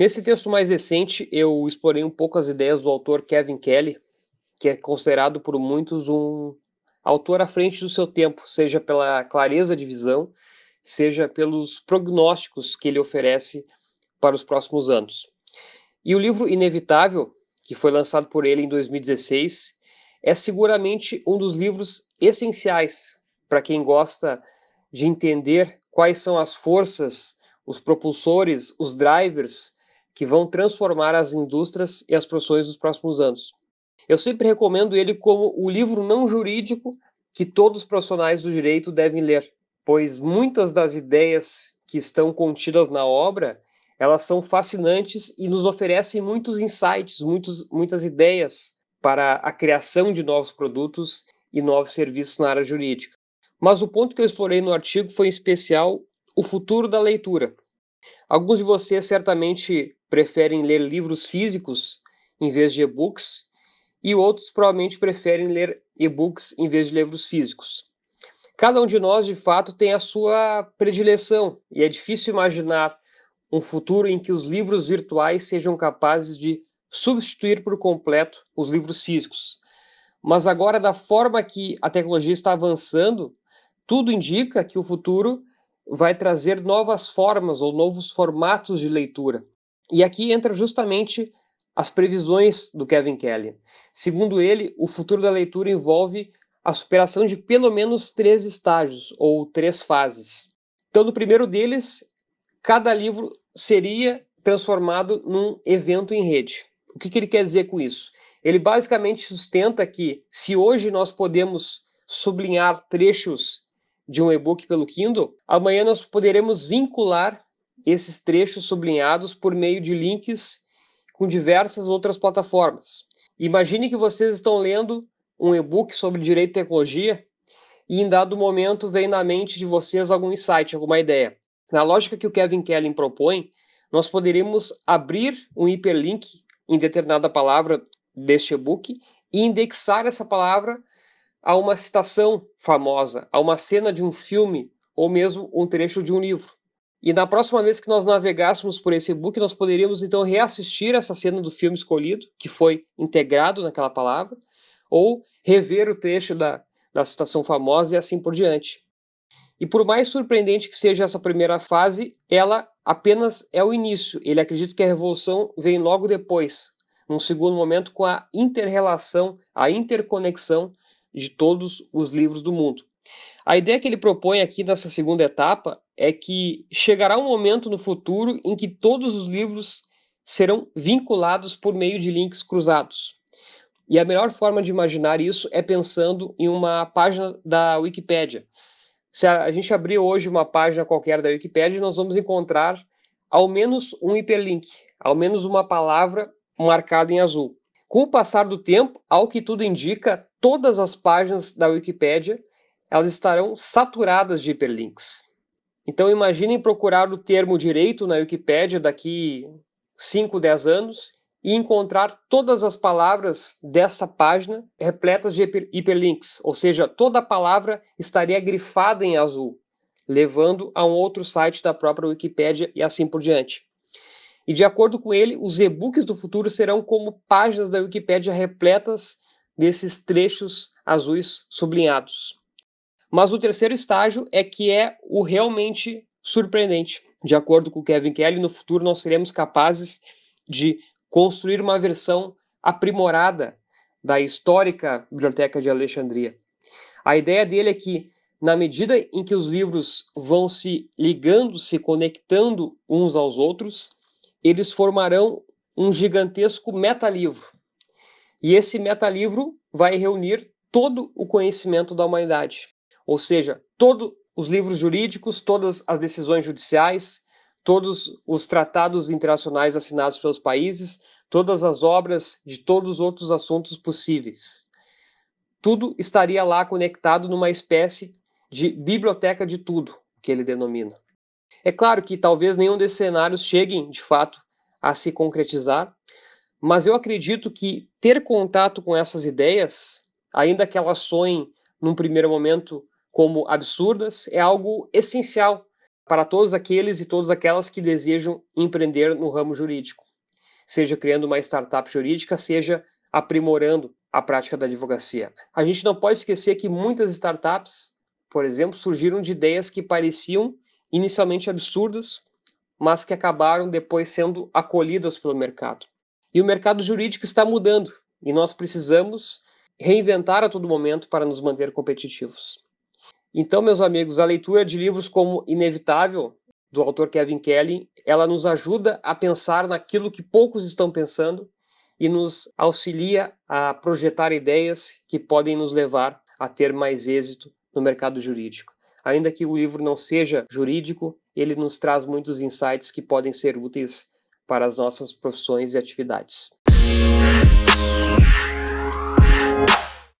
Nesse texto mais recente, eu explorei um pouco as ideias do autor Kevin Kelly, que é considerado por muitos um autor à frente do seu tempo, seja pela clareza de visão, seja pelos prognósticos que ele oferece para os próximos anos. E o livro Inevitável, que foi lançado por ele em 2016, é seguramente um dos livros essenciais para quem gosta de entender quais são as forças, os propulsores, os drivers que vão transformar as indústrias e as profissões nos próximos anos. Eu sempre recomendo ele como o livro não jurídico que todos os profissionais do direito devem ler, pois muitas das ideias que estão contidas na obra, elas são fascinantes e nos oferecem muitos insights, muitos, muitas ideias para a criação de novos produtos e novos serviços na área jurídica. Mas o ponto que eu explorei no artigo foi em especial o futuro da leitura. Alguns de vocês certamente preferem ler livros físicos em vez de e-books, e outros provavelmente preferem ler e-books em vez de livros físicos. Cada um de nós, de fato, tem a sua predileção, e é difícil imaginar um futuro em que os livros virtuais sejam capazes de substituir por completo os livros físicos. Mas agora, da forma que a tecnologia está avançando, tudo indica que o futuro vai trazer novas formas ou novos formatos de leitura. E aqui entra justamente as previsões do Kevin Kelly. Segundo ele, o futuro da leitura envolve a superação de pelo menos três estágios ou três fases. Então, no primeiro deles, cada livro seria transformado num evento em rede. O que, que ele quer dizer com isso? Ele basicamente sustenta que se hoje nós podemos sublinhar trechos de um e-book pelo Kindle, amanhã nós poderemos vincular esses trechos sublinhados por meio de links com diversas outras plataformas. Imagine que vocês estão lendo um e-book sobre direito e tecnologia e em dado momento vem na mente de vocês algum insight, alguma ideia. Na lógica que o Kevin Kelly propõe, nós poderíamos abrir um hiperlink em determinada palavra deste e-book e indexar essa palavra a uma citação famosa, a uma cena de um filme ou mesmo um trecho de um livro. E na próxima vez que nós navegássemos por esse e-book, nós poderíamos então reassistir essa cena do filme escolhido, que foi integrado naquela palavra, ou rever o trecho da, da citação famosa e assim por diante. E por mais surpreendente que seja essa primeira fase, ela apenas é o início. Ele acredita que a revolução vem logo depois, num segundo momento, com a interrelação, a interconexão de todos os livros do mundo. A ideia que ele propõe aqui nessa segunda etapa é que chegará um momento no futuro em que todos os livros serão vinculados por meio de links cruzados. E a melhor forma de imaginar isso é pensando em uma página da Wikipédia. Se a gente abrir hoje uma página qualquer da Wikipédia, nós vamos encontrar ao menos um hiperlink, ao menos uma palavra marcada em azul. Com o passar do tempo, ao que tudo indica, todas as páginas da Wikipédia elas estarão saturadas de hiperlinks. Então imaginem procurar o termo direito na Wikipédia daqui 5, 10 anos e encontrar todas as palavras dessa página repletas de hiperlinks, ou seja, toda palavra estaria grifada em azul, levando a um outro site da própria Wikipédia e assim por diante. E de acordo com ele, os e-books do futuro serão como páginas da Wikipédia repletas desses trechos azuis sublinhados. Mas o terceiro estágio é que é o realmente surpreendente. De acordo com Kevin Kelly, no futuro nós seremos capazes de construir uma versão aprimorada da histórica Biblioteca de Alexandria. A ideia dele é que, na medida em que os livros vão se ligando, se conectando uns aos outros, eles formarão um gigantesco metalivro. E esse metalivro vai reunir todo o conhecimento da humanidade. Ou seja, todos os livros jurídicos, todas as decisões judiciais, todos os tratados internacionais assinados pelos países, todas as obras de todos os outros assuntos possíveis. Tudo estaria lá conectado numa espécie de biblioteca de tudo, que ele denomina. É claro que talvez nenhum desses cenários cheguem, de fato, a se concretizar, mas eu acredito que ter contato com essas ideias, ainda que elas soem num primeiro momento como absurdas, é algo essencial para todos aqueles e todas aquelas que desejam empreender no ramo jurídico, seja criando uma startup jurídica, seja aprimorando a prática da advocacia. A gente não pode esquecer que muitas startups, por exemplo, surgiram de ideias que pareciam inicialmente absurdas, mas que acabaram depois sendo acolhidas pelo mercado. E o mercado jurídico está mudando e nós precisamos reinventar a todo momento para nos manter competitivos. Então, meus amigos, a leitura de livros como Inevitável, do autor Kevin Kelly, ela nos ajuda a pensar naquilo que poucos estão pensando e nos auxilia a projetar ideias que podem nos levar a ter mais êxito no mercado jurídico. Ainda que o livro não seja jurídico, ele nos traz muitos insights que podem ser úteis para as nossas profissões e atividades.